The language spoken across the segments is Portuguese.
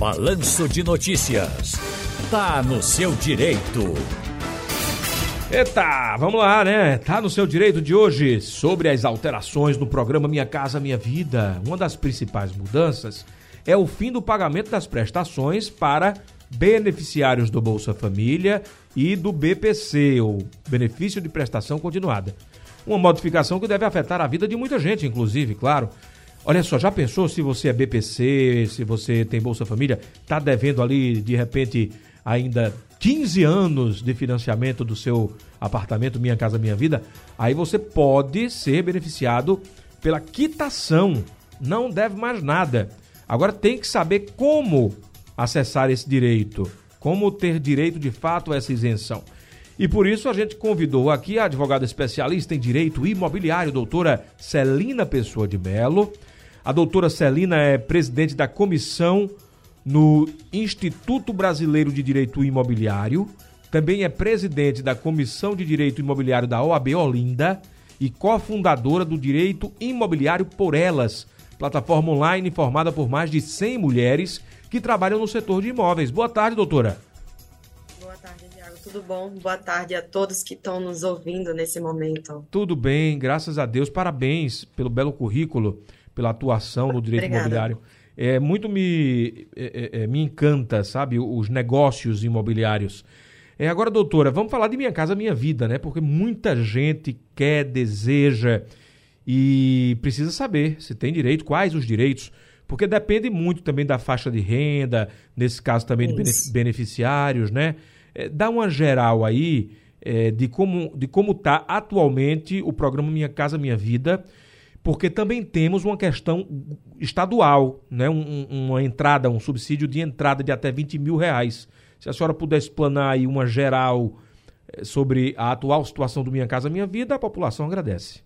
Balanço de Notícias. Tá no seu direito. Eita, vamos lá, né? Tá no seu direito de hoje sobre as alterações no programa Minha Casa Minha Vida. Uma das principais mudanças é o fim do pagamento das prestações para beneficiários do Bolsa Família e do BPC, o Benefício de Prestação Continuada. Uma modificação que deve afetar a vida de muita gente, inclusive, claro. Olha só, já pensou se você é BPC, se você tem Bolsa Família, está devendo ali, de repente, ainda 15 anos de financiamento do seu apartamento Minha Casa Minha Vida? Aí você pode ser beneficiado pela quitação. Não deve mais nada. Agora tem que saber como acessar esse direito, como ter direito de fato a essa isenção. E por isso a gente convidou aqui a advogada especialista em direito imobiliário, doutora Celina Pessoa de Melo. A doutora Celina é presidente da comissão no Instituto Brasileiro de Direito Imobiliário, também é presidente da Comissão de Direito Imobiliário da OAB Olinda e cofundadora do Direito Imobiliário por Elas, plataforma online formada por mais de 100 mulheres que trabalham no setor de imóveis. Boa tarde, doutora. Boa tarde, Tiago. Tudo bom? Boa tarde a todos que estão nos ouvindo nesse momento. Tudo bem, graças a Deus. Parabéns pelo belo currículo pela atuação no direito Obrigada. imobiliário. É, muito me, é, é, é, me encanta, sabe, os negócios imobiliários. É, agora, doutora, vamos falar de Minha Casa Minha Vida, né? Porque muita gente quer, deseja e precisa saber se tem direito, quais os direitos, porque depende muito também da faixa de renda, nesse caso também Isso. de beneficiários, né? É, dá uma geral aí é, de como de como está atualmente o programa Minha Casa Minha Vida porque também temos uma questão estadual, né? Um, uma entrada, um subsídio de entrada de até 20 mil reais. Se a senhora pudesse explanar aí uma geral eh, sobre a atual situação do Minha Casa Minha Vida, a população agradece.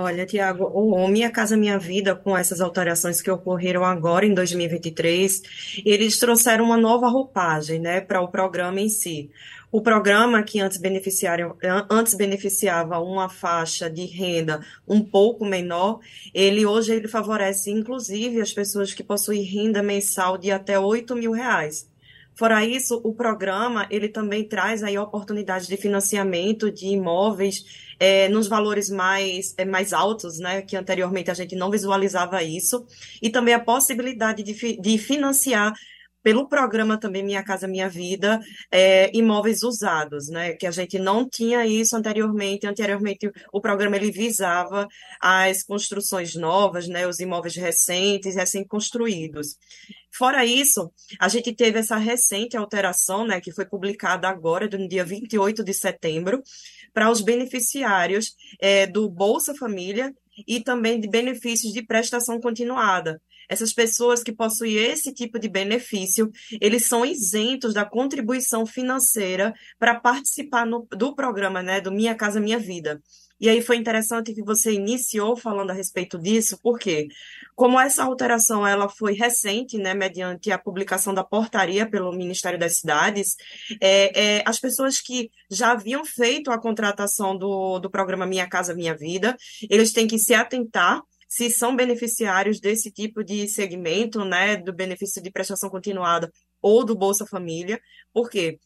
Olha, Tiago, o Minha Casa Minha Vida, com essas alterações que ocorreram agora em 2023, eles trouxeram uma nova roupagem né, para o programa em si. O programa que antes, antes beneficiava uma faixa de renda um pouco menor, ele hoje ele favorece inclusive as pessoas que possuem renda mensal de até 8 mil reais. Fora isso, o programa ele também traz aí oportunidades de financiamento de imóveis é, nos valores mais, é, mais altos, né? Que anteriormente a gente não visualizava isso, e também a possibilidade de, de financiar pelo programa também Minha Casa Minha Vida, é, imóveis usados, né? Que a gente não tinha isso anteriormente. Anteriormente, o programa ele visava as construções novas, né? Os imóveis recentes, recém-construídos. Fora isso, a gente teve essa recente alteração, né? Que foi publicada agora, no dia 28 de setembro, para os beneficiários é, do Bolsa Família e também de benefícios de prestação continuada. Essas pessoas que possuem esse tipo de benefício, eles são isentos da contribuição financeira para participar no, do programa, né, do Minha Casa Minha Vida. E aí foi interessante que você iniciou falando a respeito disso, porque como essa alteração ela foi recente, né, mediante a publicação da portaria pelo Ministério das Cidades, é, é, as pessoas que já haviam feito a contratação do, do programa Minha Casa Minha Vida, eles têm que se atentar se são beneficiários desse tipo de segmento, né, do benefício de prestação continuada ou do Bolsa Família. Por quê?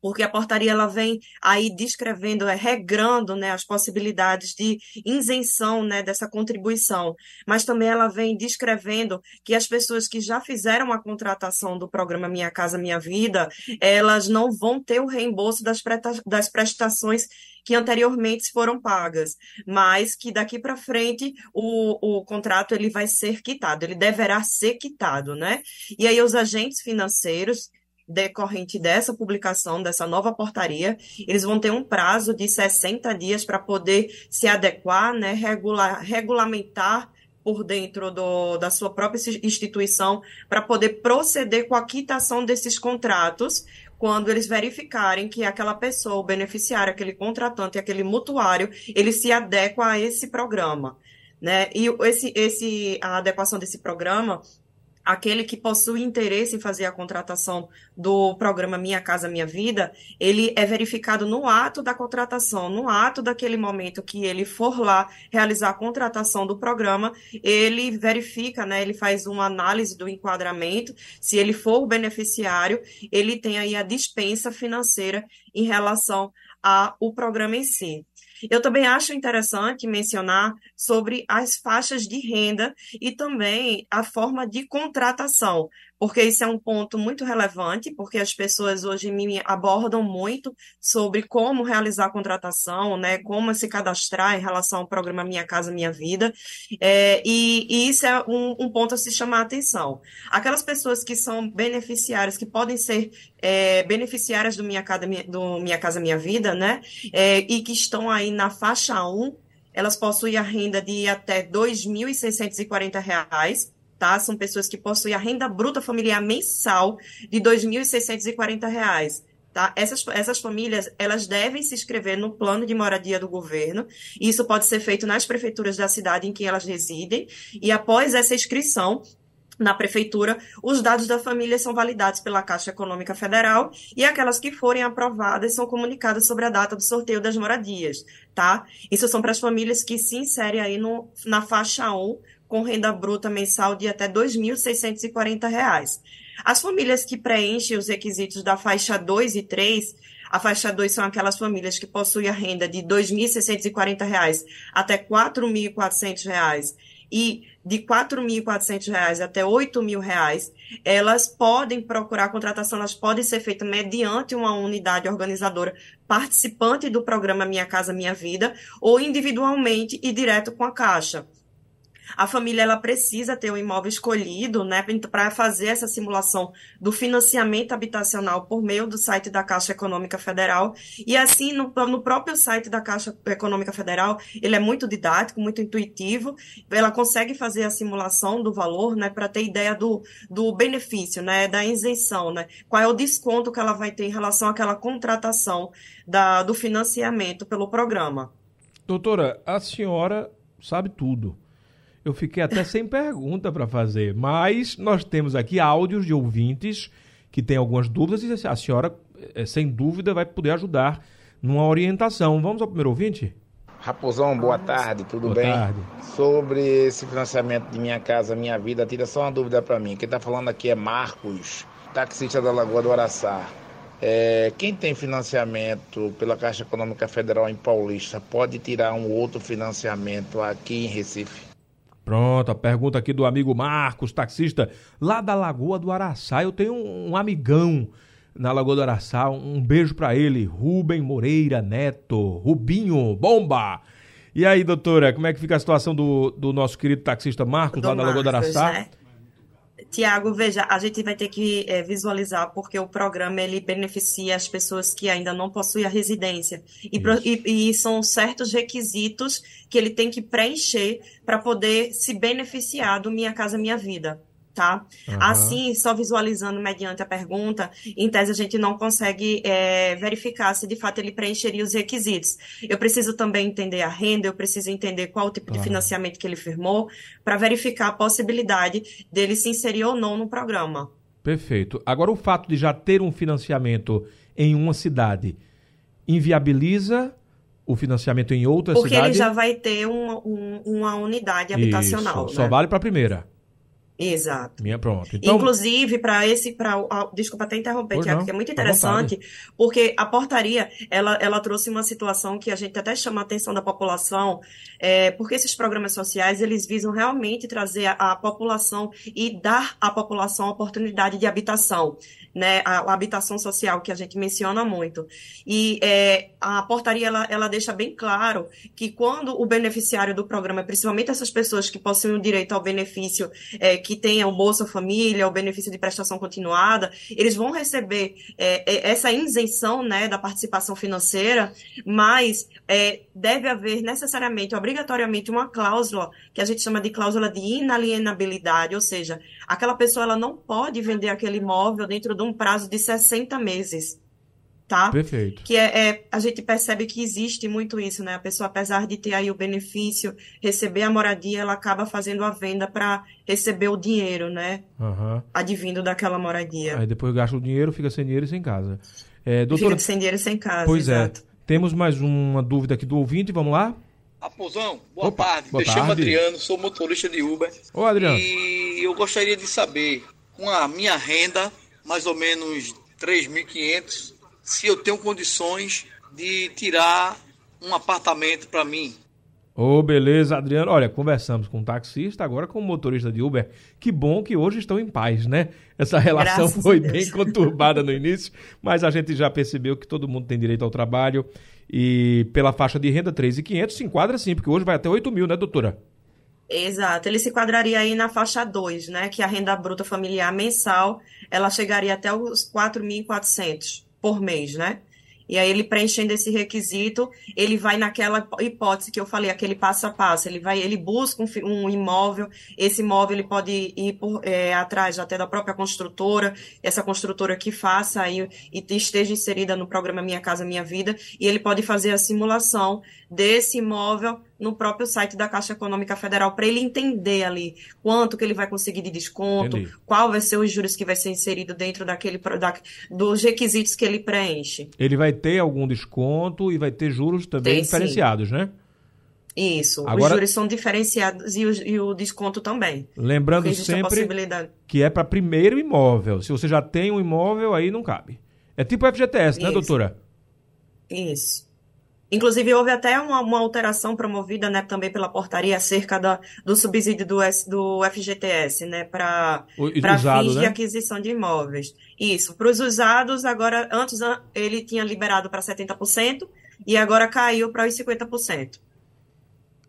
Porque a portaria ela vem aí descrevendo, é, regrando né, as possibilidades de isenção né, dessa contribuição, mas também ela vem descrevendo que as pessoas que já fizeram a contratação do programa Minha Casa Minha Vida, elas não vão ter o reembolso das, das prestações que anteriormente foram pagas, mas que daqui para frente o, o contrato ele vai ser quitado, ele deverá ser quitado, né? E aí os agentes financeiros decorrente dessa publicação, dessa nova portaria, eles vão ter um prazo de 60 dias para poder se adequar, né, regular, regulamentar por dentro do, da sua própria instituição para poder proceder com a quitação desses contratos quando eles verificarem que aquela pessoa, o beneficiário, aquele contratante, aquele mutuário, ele se adequa a esse programa. Né? E esse, esse, a adequação desse programa aquele que possui interesse em fazer a contratação do programa Minha Casa Minha Vida, ele é verificado no ato da contratação, no ato daquele momento que ele for lá realizar a contratação do programa, ele verifica, né, ele faz uma análise do enquadramento, se ele for o beneficiário, ele tem aí a dispensa financeira em relação ao programa em si. Eu também acho interessante mencionar sobre as faixas de renda e também a forma de contratação porque isso é um ponto muito relevante, porque as pessoas hoje me abordam muito sobre como realizar a contratação, né, como se cadastrar em relação ao programa Minha Casa Minha Vida, é, e, e, isso é um, um, ponto a se chamar a atenção. Aquelas pessoas que são beneficiárias, que podem ser é, beneficiárias do Minha, Casa, do Minha Casa Minha Vida, né, é, e que estão aí na faixa 1, elas possuem a renda de até R$ 2.640, tá? São pessoas que possuem a renda bruta familiar mensal de R$ 2.640. Tá? Essas, essas famílias elas devem se inscrever no plano de moradia do governo. Isso pode ser feito nas prefeituras da cidade em que elas residem. E após essa inscrição, na prefeitura, os dados da família são validados pela Caixa Econômica Federal e aquelas que forem aprovadas são comunicadas sobre a data do sorteio das moradias, tá? Isso são para as famílias que se inserem aí no, na faixa 1 com renda bruta mensal de até R$ 2.640. As famílias que preenchem os requisitos da faixa 2 e 3, a faixa 2 são aquelas famílias que possuem a renda de R$ 2.640 até R$ 4.400 e de R$ 4.400 até R$ 8.000, elas podem procurar a contratação, elas podem ser feitas mediante uma unidade organizadora participante do programa Minha Casa Minha Vida ou individualmente e direto com a Caixa a família ela precisa ter o um imóvel escolhido, né, para fazer essa simulação do financiamento habitacional por meio do site da Caixa Econômica Federal. E assim, no, no próprio site da Caixa Econômica Federal, ele é muito didático, muito intuitivo. Ela consegue fazer a simulação do valor, né, para ter ideia do, do benefício, né, da isenção, né, qual é o desconto que ela vai ter em relação àquela contratação da, do financiamento pelo programa. Doutora, a senhora sabe tudo. Eu fiquei até sem pergunta para fazer, mas nós temos aqui áudios de ouvintes que têm algumas dúvidas e a senhora, eh, sem dúvida, vai poder ajudar numa orientação. Vamos ao primeiro ouvinte? Raposão, boa tarde, tudo boa bem? Tarde. Sobre esse financiamento de Minha Casa Minha Vida, tira só uma dúvida para mim. Quem está falando aqui é Marcos, taxista da Lagoa do Araçá. É, quem tem financiamento pela Caixa Econômica Federal em Paulista pode tirar um outro financiamento aqui em Recife? Pronto, a pergunta aqui do amigo Marcos, taxista, lá da Lagoa do Araçá. Eu tenho um, um amigão na Lagoa do Araçá. Um beijo para ele, Rubem Moreira Neto. Rubinho, bomba! E aí, doutora, como é que fica a situação do, do nosso querido taxista Marcos, do lá da Lagoa do Araçá? Né? Tiago, veja, a gente vai ter que é, visualizar porque o programa ele beneficia as pessoas que ainda não possuem a residência. E, pro, e, e são certos requisitos que ele tem que preencher para poder se beneficiar do Minha Casa Minha Vida tá? Uhum. Assim, só visualizando mediante a pergunta, em tese a gente não consegue é, verificar se de fato ele preencheria os requisitos. Eu preciso também entender a renda, eu preciso entender qual o tipo uhum. de financiamento que ele firmou, para verificar a possibilidade dele se inserir ou não no programa. Perfeito. Agora, o fato de já ter um financiamento em uma cidade inviabiliza o financiamento em outra Porque cidade? Porque ele já vai ter uma, um, uma unidade habitacional. Isso. Só né? vale para a primeira. Exato. Minha pronto. Então... Inclusive, para esse, para desculpa até interromper, Tiago, que é muito interessante, porque a portaria ela, ela trouxe uma situação que a gente até chama a atenção da população, é, porque esses programas sociais eles visam realmente trazer a, a população e dar à população a oportunidade de habitação né, a, a, habitação social que a gente menciona muito. E é, a portaria ela, ela deixa bem claro que quando o beneficiário do programa, principalmente essas pessoas que possuem o direito ao benefício, é, que tenham Bolsa Família, o benefício de prestação continuada, eles vão receber é, é essa isenção né, da participação financeira, mas é, deve haver necessariamente, obrigatoriamente, uma cláusula que a gente chama de cláusula de inalienabilidade, ou seja, aquela pessoa ela não pode vender aquele imóvel dentro de um prazo de 60 meses. Tá? Perfeito. Que é, é, a gente percebe que existe muito isso, né? A pessoa, apesar de ter aí o benefício, receber a moradia, ela acaba fazendo a venda para receber o dinheiro, né? Aham. Advindo daquela moradia. Aí depois gasta o dinheiro, fica sem dinheiro e sem casa. É, doutora, Fica sem dinheiro e sem casa, pois exato. é. Temos mais uma dúvida aqui do ouvinte, vamos lá? Raposão, boa Opa, tarde. boa Me chamo. Adriano, sou motorista de Uber. Ô, Adriano. E eu gostaria de saber, com a minha renda, mais ou menos 3.500, se eu tenho condições de tirar um apartamento para mim. Ô, beleza, Adriano. Olha, conversamos com um taxista, agora com um motorista de Uber. Que bom que hoje estão em paz, né? Essa relação Graças foi bem conturbada no início, mas a gente já percebeu que todo mundo tem direito ao trabalho. E pela faixa de renda 3.500 se enquadra sim, porque hoje vai até 8 mil, né, doutora? Exato, ele se enquadraria aí na faixa 2, né? Que a renda bruta familiar mensal, ela chegaria até os 4.400 por mês, né? E aí ele preenchendo esse requisito, ele vai naquela hipótese que eu falei, aquele passo a passo. Ele vai, ele busca um, um imóvel, esse imóvel ele pode ir por, é, atrás até da própria construtora, essa construtora que faça aí e esteja inserida no programa Minha Casa Minha Vida, e ele pode fazer a simulação desse imóvel no próprio site da Caixa Econômica Federal para ele entender ali quanto que ele vai conseguir de desconto, Entendi. qual vai ser os juros que vai ser inserido dentro daquele da, dos requisitos que ele preenche. Ele vai ter algum desconto e vai ter juros também Tem, sim. diferenciados, né? Isso, Agora- os juros são diferenciados e o, e o desconto também. Lembrando sempre que é para primeiro imóvel. Se você já tem um imóvel, aí não cabe. É tipo FGTS, né, Isso. doutora? Isso. Inclusive, houve até uma, uma alteração promovida, né, também pela portaria acerca da, do subsídio do, S- do FGTS, né, para fins de né? aquisição de imóveis. Isso. Para os usados, agora, antes ele tinha liberado para 70% e agora caiu para os 50%.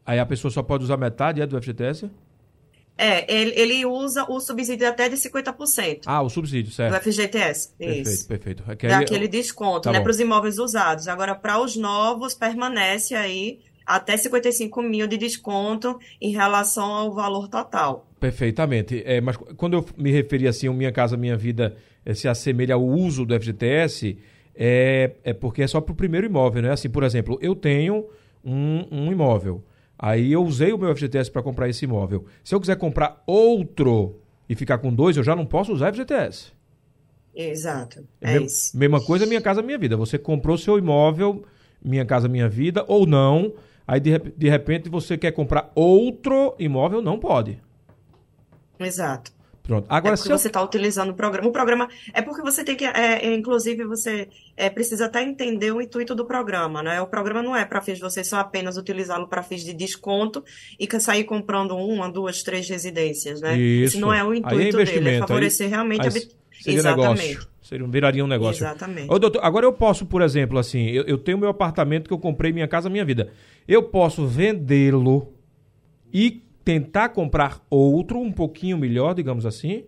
Aí a pessoa só pode usar metade é, do FGTS? É, ele, ele usa o subsídio até de 50% Ah, o subsídio, do certo. FGTS. Perfeito, Isso. perfeito. É Daquele desconto, Tá né, para os imóveis usados. Agora, para os novos, permanece aí até 55 mil de desconto em relação ao valor total. Perfeitamente. É, mas quando eu me referi assim, o Minha Casa Minha Vida eh, se assemelha ao uso do FGTS, é, é porque é só para o primeiro imóvel, né? Assim, por exemplo, eu tenho um, um imóvel. Aí eu usei o meu FGTS para comprar esse imóvel. Se eu quiser comprar outro e ficar com dois, eu já não posso usar FGTS. Exato. É É isso. Mesma coisa, Minha Casa Minha Vida. Você comprou seu imóvel, Minha Casa Minha Vida, ou não. Aí, de, de repente, você quer comprar outro imóvel, não pode. Exato. Pronto. É Agora, porque se eu... você está utilizando o programa. O programa é porque você tem que, é, é, inclusive, você é, precisa até entender o intuito do programa, né? O programa não é para fins de você só apenas utilizá-lo para fins de desconto e sair comprando uma, duas, três residências, né? Isso. Esse não é o é intuito dele, é favorecer aí- realmente aí a habit- Seria Exatamente. negócio. Seria, viraria um negócio. Exatamente. Ô, doutor, agora eu posso, por exemplo, assim, eu, eu tenho meu apartamento que eu comprei Minha Casa Minha Vida. Eu posso vendê-lo e tentar comprar outro um pouquinho melhor, digamos assim?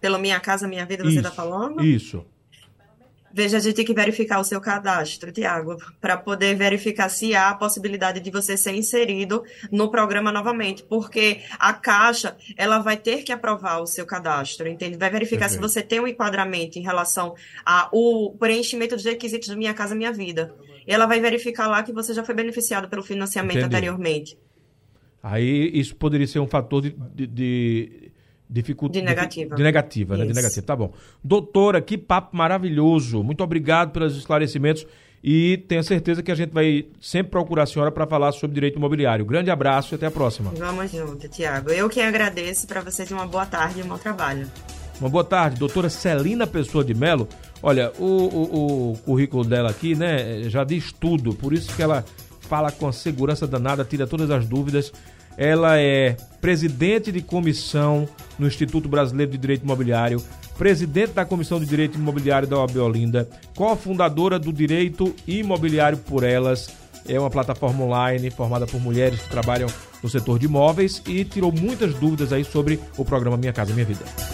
Pela Minha Casa Minha Vida, você está falando? Isso. Veja, a gente tem que verificar o seu cadastro, Tiago, para poder verificar se há a possibilidade de você ser inserido no programa novamente, porque a Caixa, ela vai ter que aprovar o seu cadastro, entende? Vai verificar se você tem um enquadramento em relação ao preenchimento dos requisitos do Minha Casa Minha Vida. E ela vai verificar lá que você já foi beneficiado pelo financiamento Entendi. anteriormente. Aí isso poderia ser um fator de, de, de dificu- De negativa. De negativa, né? De negativa. Tá bom. Doutora, que papo maravilhoso. Muito obrigado pelos esclarecimentos e tenho certeza que a gente vai sempre procurar a senhora para falar sobre direito imobiliário. Grande abraço e até a próxima. Vamos junto, Tiago. Eu que agradeço para vocês uma boa tarde e um bom trabalho. Uma boa tarde, doutora Celina Pessoa de Melo. Olha, o, o, o currículo dela aqui, né, já diz tudo, por isso que ela fala com a segurança danada, tira todas as dúvidas. Ela é presidente de comissão no Instituto Brasileiro de Direito Imobiliário, presidente da Comissão de Direito Imobiliário da OAB Olinda, cofundadora do Direito Imobiliário por Elas. É uma plataforma online formada por mulheres que trabalham no setor de imóveis e tirou muitas dúvidas aí sobre o programa Minha Casa Minha Vida.